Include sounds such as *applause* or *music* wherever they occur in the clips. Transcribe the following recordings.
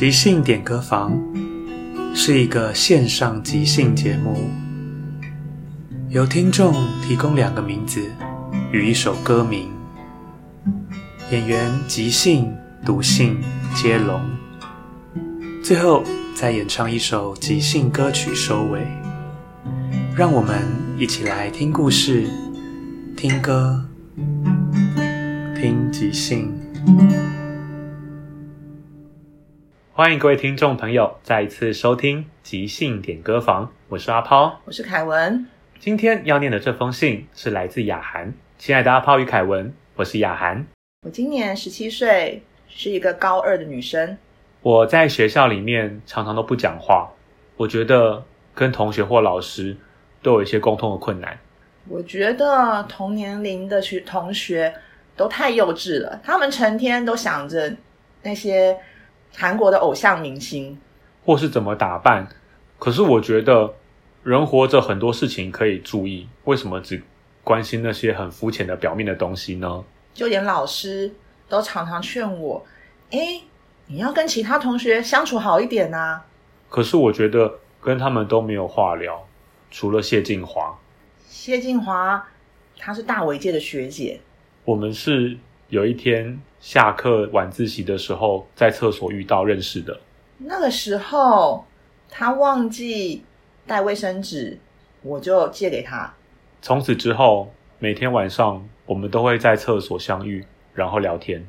即兴点歌房是一个线上即兴节目，由听众提供两个名字与一首歌名，演员即兴、读信接龙，最后再演唱一首即兴歌曲收尾。让我们一起来听故事、听歌、听即兴。欢迎各位听众朋友再一次收听即兴点歌房，我是阿抛，我是凯文。今天要念的这封信是来自雅涵，亲爱的阿抛与凯文，我是雅涵。我今年十七岁，是一个高二的女生。我在学校里面常常都不讲话，我觉得跟同学或老师都有一些沟通的困难。我觉得同年龄的学同学都太幼稚了，他们成天都想着那些。韩国的偶像明星，或是怎么打扮？可是我觉得人活着很多事情可以注意，为什么只关心那些很肤浅的表面的东西呢？就连老师都常常劝我：“哎，你要跟其他同学相处好一点啊。”可是我觉得跟他们都没有话聊，除了谢静华。谢静华，她是大伟界的学姐。我们是有一天。下课晚自习的时候，在厕所遇到认识的。那个时候，他忘记带卫生纸，我就借给他。从此之后，每天晚上我们都会在厕所相遇，然后聊天。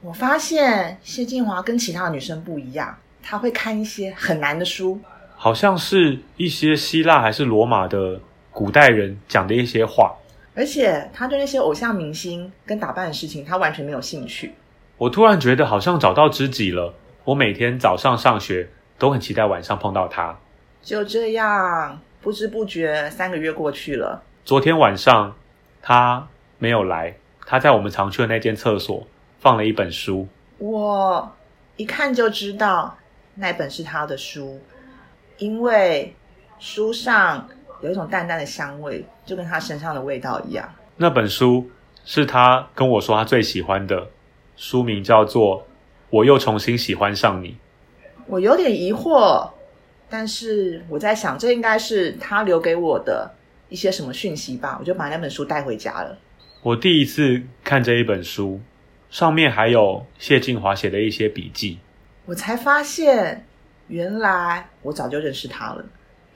我发现谢静华跟其他女生不一样，她会看一些很难的书，好像是一些希腊还是罗马的古代人讲的一些话。而且他对那些偶像明星跟打扮的事情，他完全没有兴趣。我突然觉得好像找到知己了。我每天早上上学都很期待晚上碰到他。就这样，不知不觉三个月过去了。昨天晚上他没有来，他在我们常去的那间厕所放了一本书。我一看就知道那本是他的书，因为书上。有一种淡淡的香味，就跟他身上的味道一样。那本书是他跟我说他最喜欢的，书名叫做《我又重新喜欢上你》。我有点疑惑，但是我在想，这应该是他留给我的一些什么讯息吧？我就把那本书带回家了。我第一次看这一本书，上面还有谢静华写的一些笔记，我才发现，原来我早就认识他了。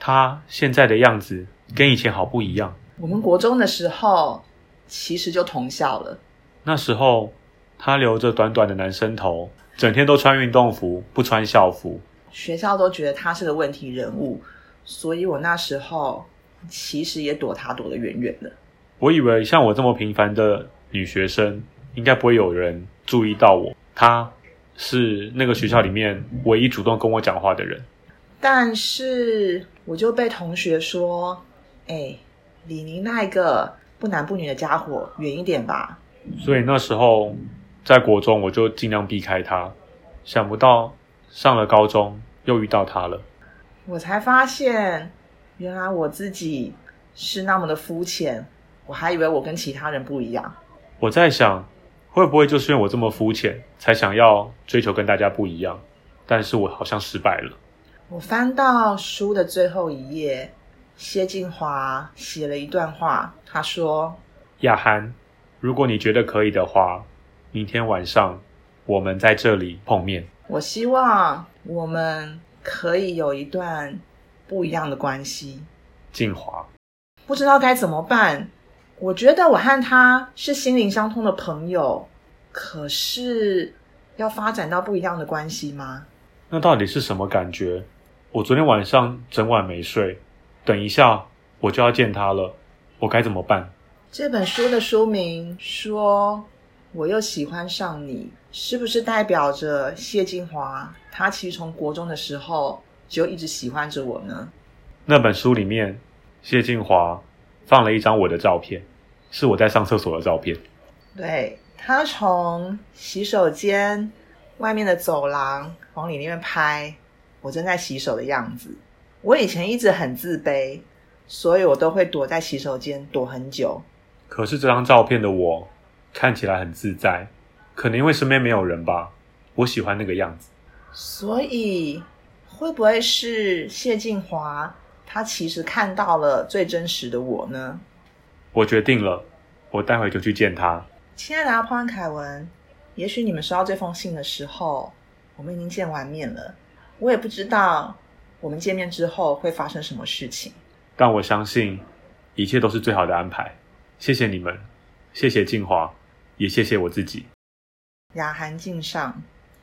他现在的样子跟以前好不一样。我们国中的时候其实就同校了。那时候他留着短短的男生头，整天都穿运动服，不穿校服。学校都觉得他是个问题人物，所以我那时候其实也躲他躲得远远的。我以为像我这么平凡的女学生，应该不会有人注意到我。她是那个学校里面唯一主动跟我讲话的人。但是我就被同学说：“哎，李宁那一个不男不女的家伙，远一点吧。”所以那时候在国中，我就尽量避开他。想不到上了高中又遇到他了。我才发现，原来我自己是那么的肤浅。我还以为我跟其他人不一样。我在想，会不会就是因为我这么肤浅，才想要追求跟大家不一样？但是我好像失败了。我翻到书的最后一页，谢晋华写了一段话。他说：“雅涵，如果你觉得可以的话，明天晚上我们在这里碰面。我希望我们可以有一段不一样的关系。”晋华，不知道该怎么办。我觉得我和他是心灵相通的朋友，可是要发展到不一样的关系吗？那到底是什么感觉？我昨天晚上整晚没睡，等一下我就要见他了，我该怎么办？这本书的书名说“我又喜欢上你”，是不是代表着谢金华他其实从国中的时候就一直喜欢着我呢？那本书里面，谢金华放了一张我的照片。是我在上厕所的照片。对他从洗手间外面的走廊往里面拍，我正在洗手的样子。我以前一直很自卑，所以我都会躲在洗手间躲很久。可是这张照片的我看起来很自在，可能因为身边没有人吧。我喜欢那个样子。所以会不会是谢晋华他其实看到了最真实的我呢？我决定了，我待会就去见他。亲爱的阿潘凯文，也许你们收到这封信的时候，我们已经见完面了。我也不知道我们见面之后会发生什么事情，但我相信一切都是最好的安排。谢谢你们，谢谢静华，也谢谢我自己。雅涵敬上。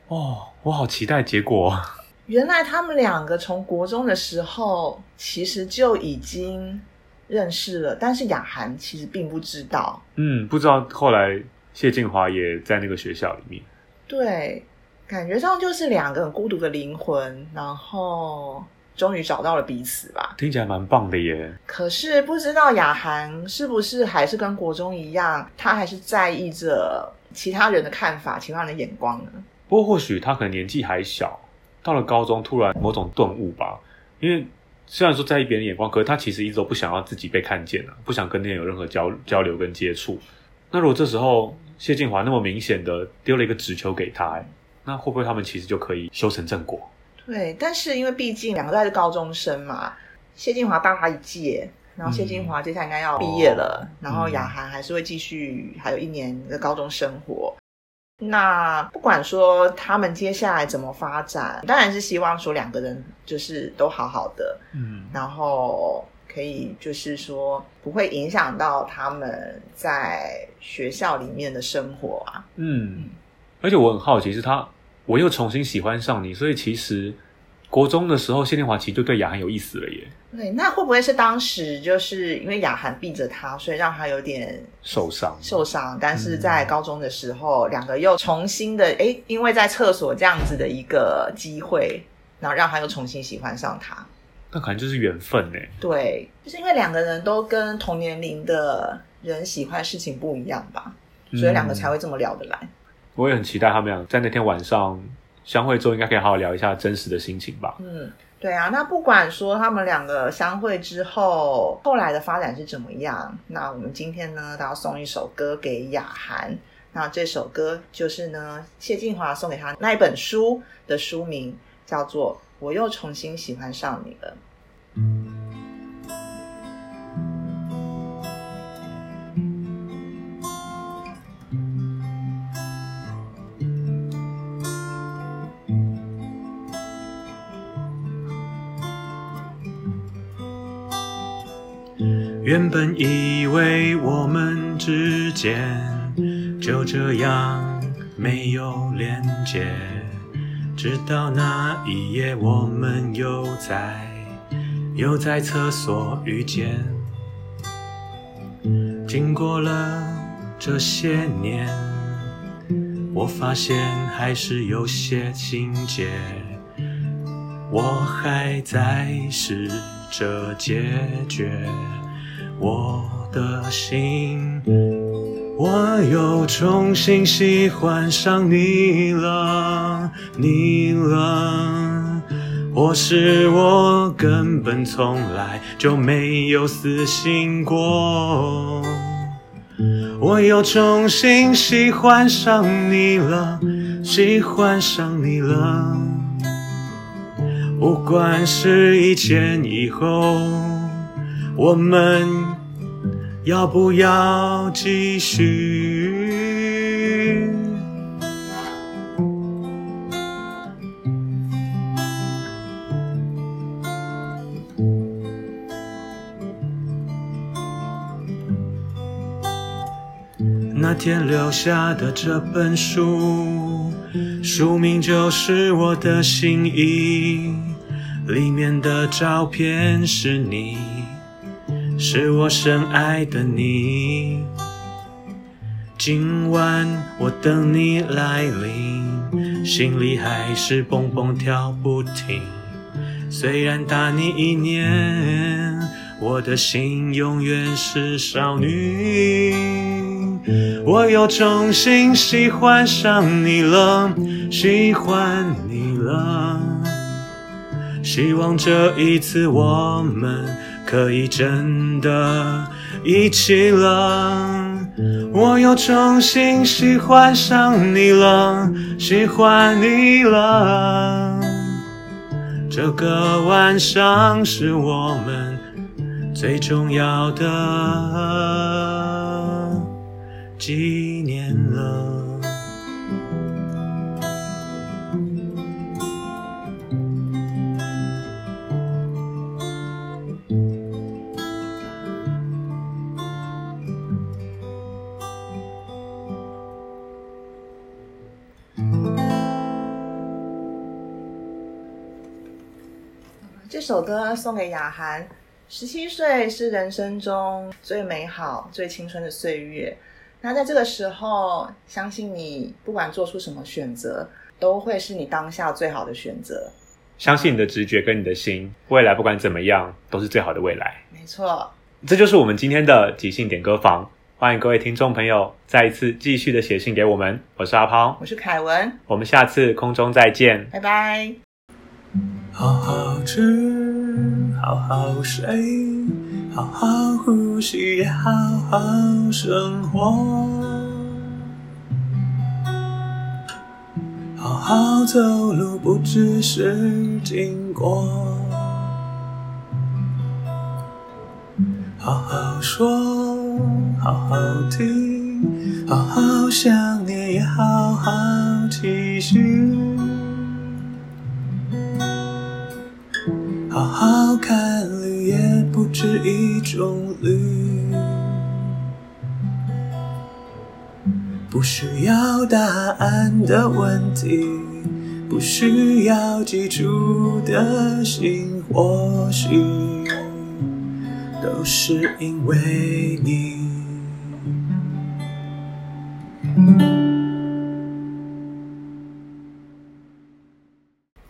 哦，我好期待结果。原来他们两个从国中的时候，其实就已经。认识了，但是雅涵其实并不知道。嗯，不知道后来谢静华也在那个学校里面。对，感觉上就是两个很孤独的灵魂，然后终于找到了彼此吧。听起来蛮棒的耶。可是不知道雅涵是不是还是跟国中一样，他还是在意着其他人的看法、其他人的眼光呢？不过或许他可能年纪还小，到了高中突然某种顿悟吧，因为。虽然说在意别人眼光，可是他其实一直都不想要自己被看见啊，不想跟那人有任何交交流跟接触。那如果这时候谢晋华那么明显的丢了一个纸球给他，那会不会他们其实就可以修成正果？对，但是因为毕竟两个都是高中生嘛，谢静华大他一届，然后谢静华接下来应该要毕业了，然后雅涵还是会继续还有一年的高中生活。那不管说他们接下来怎么发展，当然是希望说两个人就是都好好的，嗯，然后可以就是说不会影响到他们在学校里面的生活啊，嗯，而且我很好奇是他，我又重新喜欢上你，所以其实。国中的时候，谢天华其实就对雅涵有意思了耶。对，那会不会是当时就是因为雅涵避着他，所以让他有点受伤？受伤，但是在高中的时候，两个又重新的，哎，因为在厕所这样子的一个机会，然后让他又重新喜欢上他。那可能就是缘分呢。对，就是因为两个人都跟同年龄的人喜欢事情不一样吧，所以两个才会这么聊得来。我也很期待他们俩在那天晚上。相会之后，应该可以好好聊一下真实的心情吧。嗯，对啊。那不管说他们两个相会之后，后来的发展是怎么样，那我们今天呢，都要送一首歌给雅涵。那这首歌就是呢，谢晋华送给他那一本书的书名，叫做《我又重新喜欢上你了》。原本以为我们之间就这样没有连接，直到那一夜，我们又在又在厕所遇见。经过了这些年，我发现还是有些情节，我还在试着解决我的心。我又重新喜欢上你了，你了，或是我根本从来就没有死心过。我又重新喜欢上你了，喜欢上你了。不管是以前以后，我们。要不要继续？那天留下的这本书，书名就是我的心意，里面的照片是你。是我深爱的你，今晚我等你来临，心里还是蹦蹦跳不停。虽然大你一年，我的心永远是少女。我又重新喜欢上你了，喜欢你了。希望这一次我们。可以真的一起了，我又重新喜欢上你了，喜欢你了。这个晚上是我们最重要的记忆首歌送给雅涵，十七岁是人生中最美好、最青春的岁月。那在这个时候，相信你不管做出什么选择，都会是你当下最好的选择。相信你的直觉跟你的心，未来不管怎么样，都是最好的未来。没错，这就是我们今天的即兴点歌房。欢迎各位听众朋友再一次继续的写信给我们。我是阿抛，我是凯文，我们下次空中再见，拜拜。好好吃，好好睡，好好呼吸，也好好生活。好好走路，不只是经过。好好说，好好听，好好想念，也好好继续。好好看绿，也不止一种绿。不需要答案的问题，不需要记住的心，或许都是因为你。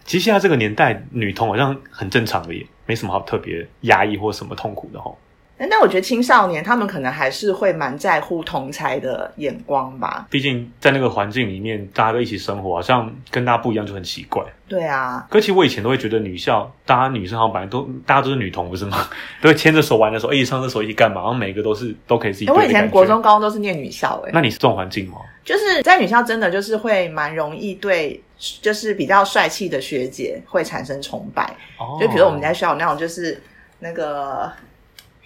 其实现在这个年代，女同好像很正常的，也没什么好特别压抑或什么痛苦的吼。但我觉得青少年他们可能还是会蛮在乎同才的眼光吧。毕竟在那个环境里面，大家都一起生活，好像跟大家不一样就很奇怪。对啊，可其实我以前都会觉得女校，大家女生好像本来都大家都是女同，不是吗？*laughs* 都会牵着手玩的时候，一起上厕所一起干嘛？然后每个都是都可以自己。我以前国中、高中都是念女校，哎，那你是这种环境吗？就是在女校，真的就是会蛮容易对。就是比较帅气的学姐会产生崇拜，就比如我们在学校那种，就是那个，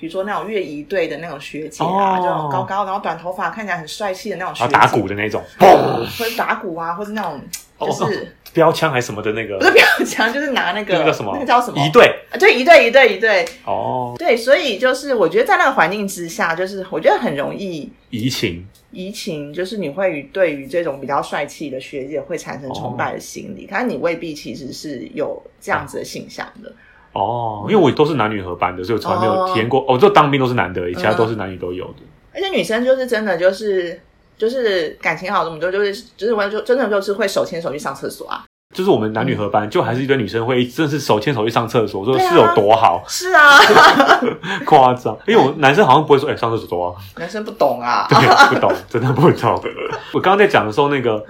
比如说那种乐仪队的那种学姐啊，就高高，然后短头发，看起来很帅气的那种学姐，打鼓的那种，或者打鼓啊，或者那种就是标枪还是什么的那个，不是标枪，就是拿那个那个什么，那个叫什么？仪队，对，一队，一队，一队，哦，对，所以就是我觉得在那个环境之下，就是我觉得很容易移情。移情就是你会对于这种比较帅气的学姐会产生崇拜的心理，可是你未必其实是有这样子的形象的。哦，因为我都是男女合班的，所以我从来没有哦体验过。哦，就当兵都是男的其他都是男女都有的。而且女生就是真的就是就是感情好，我们就就是就是完就真的就是会手牵手去上厕所啊。就是我们男女合班，就还是一堆女生会真的是手牵手去上厕所，说是有多好，*laughs* 是啊，*laughs* 夸张。因为我男生好像不会说，哎、上厕所多啊，男生不懂啊。*laughs* 对，不懂，真的不懂。我刚刚在讲的时候，那个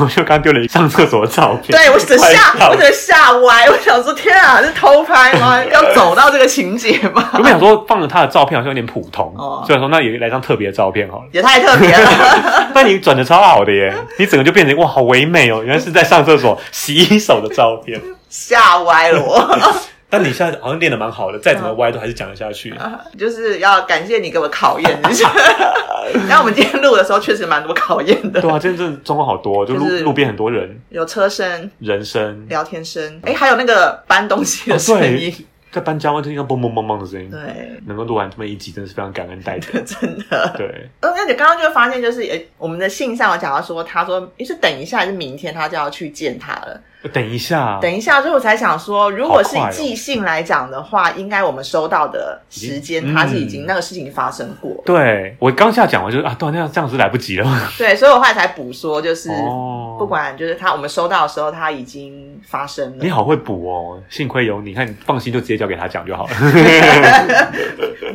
我就刚丢了一上厕所的照片，对我整快吓，我整个吓歪，我想说天啊，是偷拍吗？要走到这个情节吗？我本想说放了他的照片好像有点普通，哦所以说那也来张特别的照片好了。也太特别了。但你转的超好的耶，你整个就变成哇好唯美哦，原来是在上厕所洗手的照片。吓歪了我，*laughs* 但你现在好像练的蛮好的，再怎么歪都还是讲得下去。就是要感谢你给我考验。一下。*laughs* 然后我们今天录的时候确实蛮多考验的，对啊，真的状况好多，就路就是路边很多人，有车声、人声，聊天声，哎，还有那个搬东西的哦声音。对，，在搬家会听到嘣嘣嘣嘣的声音。对，能够录完这么一集，真的是非常感恩戴德。*laughs* 真的。对，呃，那你刚刚就发现，就是诶，我们的信上有讲到说，他说诶是等一下还是明天他就要去见他了。等一下，等一下，所以我才想说，如果是好快哦寄信来讲的话，应该我们收到的时间，它是已经嗯那个事情发生过。对我刚下讲完就是啊，对啊，那样这样子来不及了。对，所以我后来才补说，就是哦不管就是他我们收到的时候，他已经发生了。你好会补哦，幸亏有你，看你放心就直接交给他讲就好了。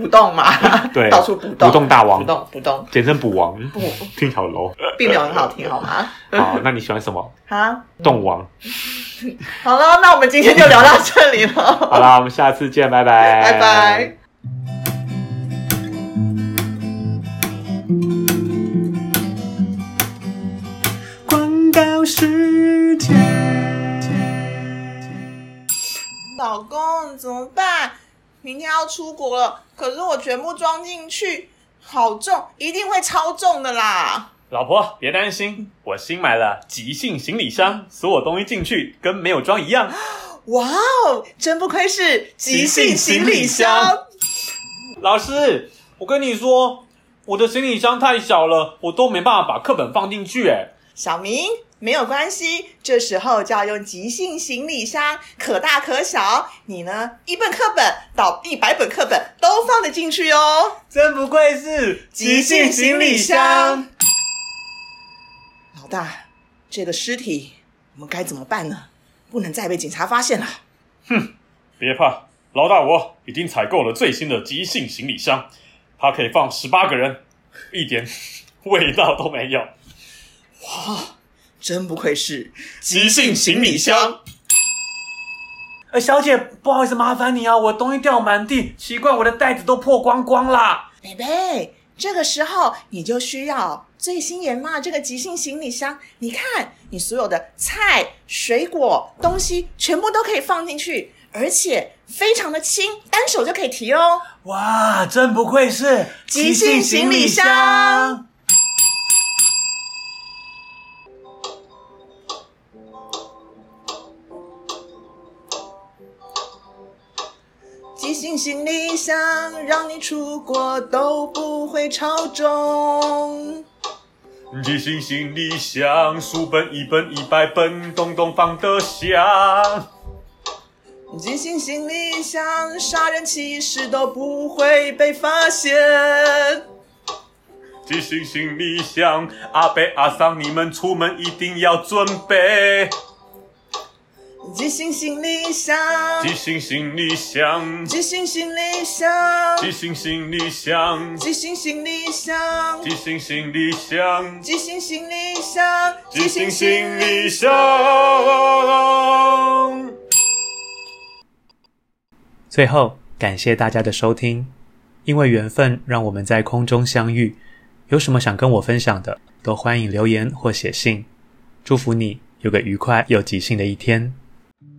不动嘛，对 *laughs* 到处不动，不动大王不动不动，简称补王，不，听好 low。并没有很好听，好吗？*laughs* 好，那你喜欢什么？啊，动王。*laughs* 好了，那我们今天就聊到这里了，好啦，我们下次见，拜拜，拜拜。广告时间。老公怎么办？明天要出国了，可是我全部装进去，好重，一定会超重的啦！老婆别担心，我新买了即兴行李箱，所有东西进去跟没有装一样。*gasps* 哇哦，真不愧是即兴行李箱。老师，我跟你说，我的行李箱太小了，我都没办法把课本放进去。哎，小明，没有关系，这时候就要用即兴行李箱，可大可小。你呢，一本课本到一百本课本都放得进去哦。真不愧是即兴行李箱。老大，这个尸体我们该怎么办呢？不能再被警察发现了。哼别怕，老大我已经采购了最新的即兴行李箱，它可以放十八个人，一点味道都没有。真不愧是即兴行李箱。呃，小姐，不好意思，麻烦你啊，我东西掉满地，奇怪，我的袋子都破光光啦。贝贝，这个时候你就需要最新研发的这个即兴行李箱。你看，你所有的菜、水果、东西全部都可以放进去，而且非常的轻，单手就可以提哦。哇，真不愧是即兴行李箱。即兴行李箱，让你出国都不会超重。即兴行李箱，书本一本一百本，咚咚放得响。即兴行李箱，杀人其实都不会被发现。即兴行李箱，阿贝阿桑，你们出门一定要准备。即兴行李箱，即兴行李箱，即兴行李箱，即兴行李箱，即兴行李箱，即兴行李箱，即兴行李箱，即兴行李箱。最后，感谢大家的收听，因为缘分让我们在空中相遇。有什么想跟我分享的，都欢迎留言或写信。祝福你有个愉快又即兴的一天。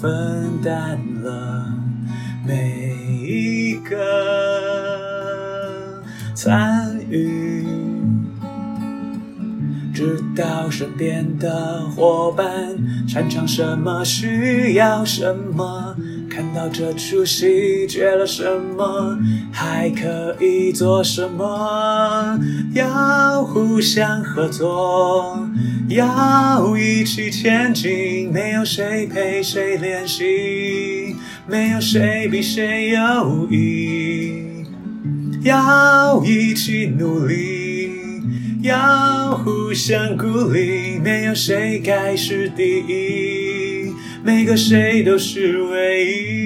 分担了每一个参与。知道身边的伙伴擅长什么需要什么看到这出戏缺了什么还可以做什么要互相合作。要一起前进。没有谁陪谁练习，没有谁比谁优异。要一起努力，要互相鼓励。没有谁该是第一。每个谁都是唯一，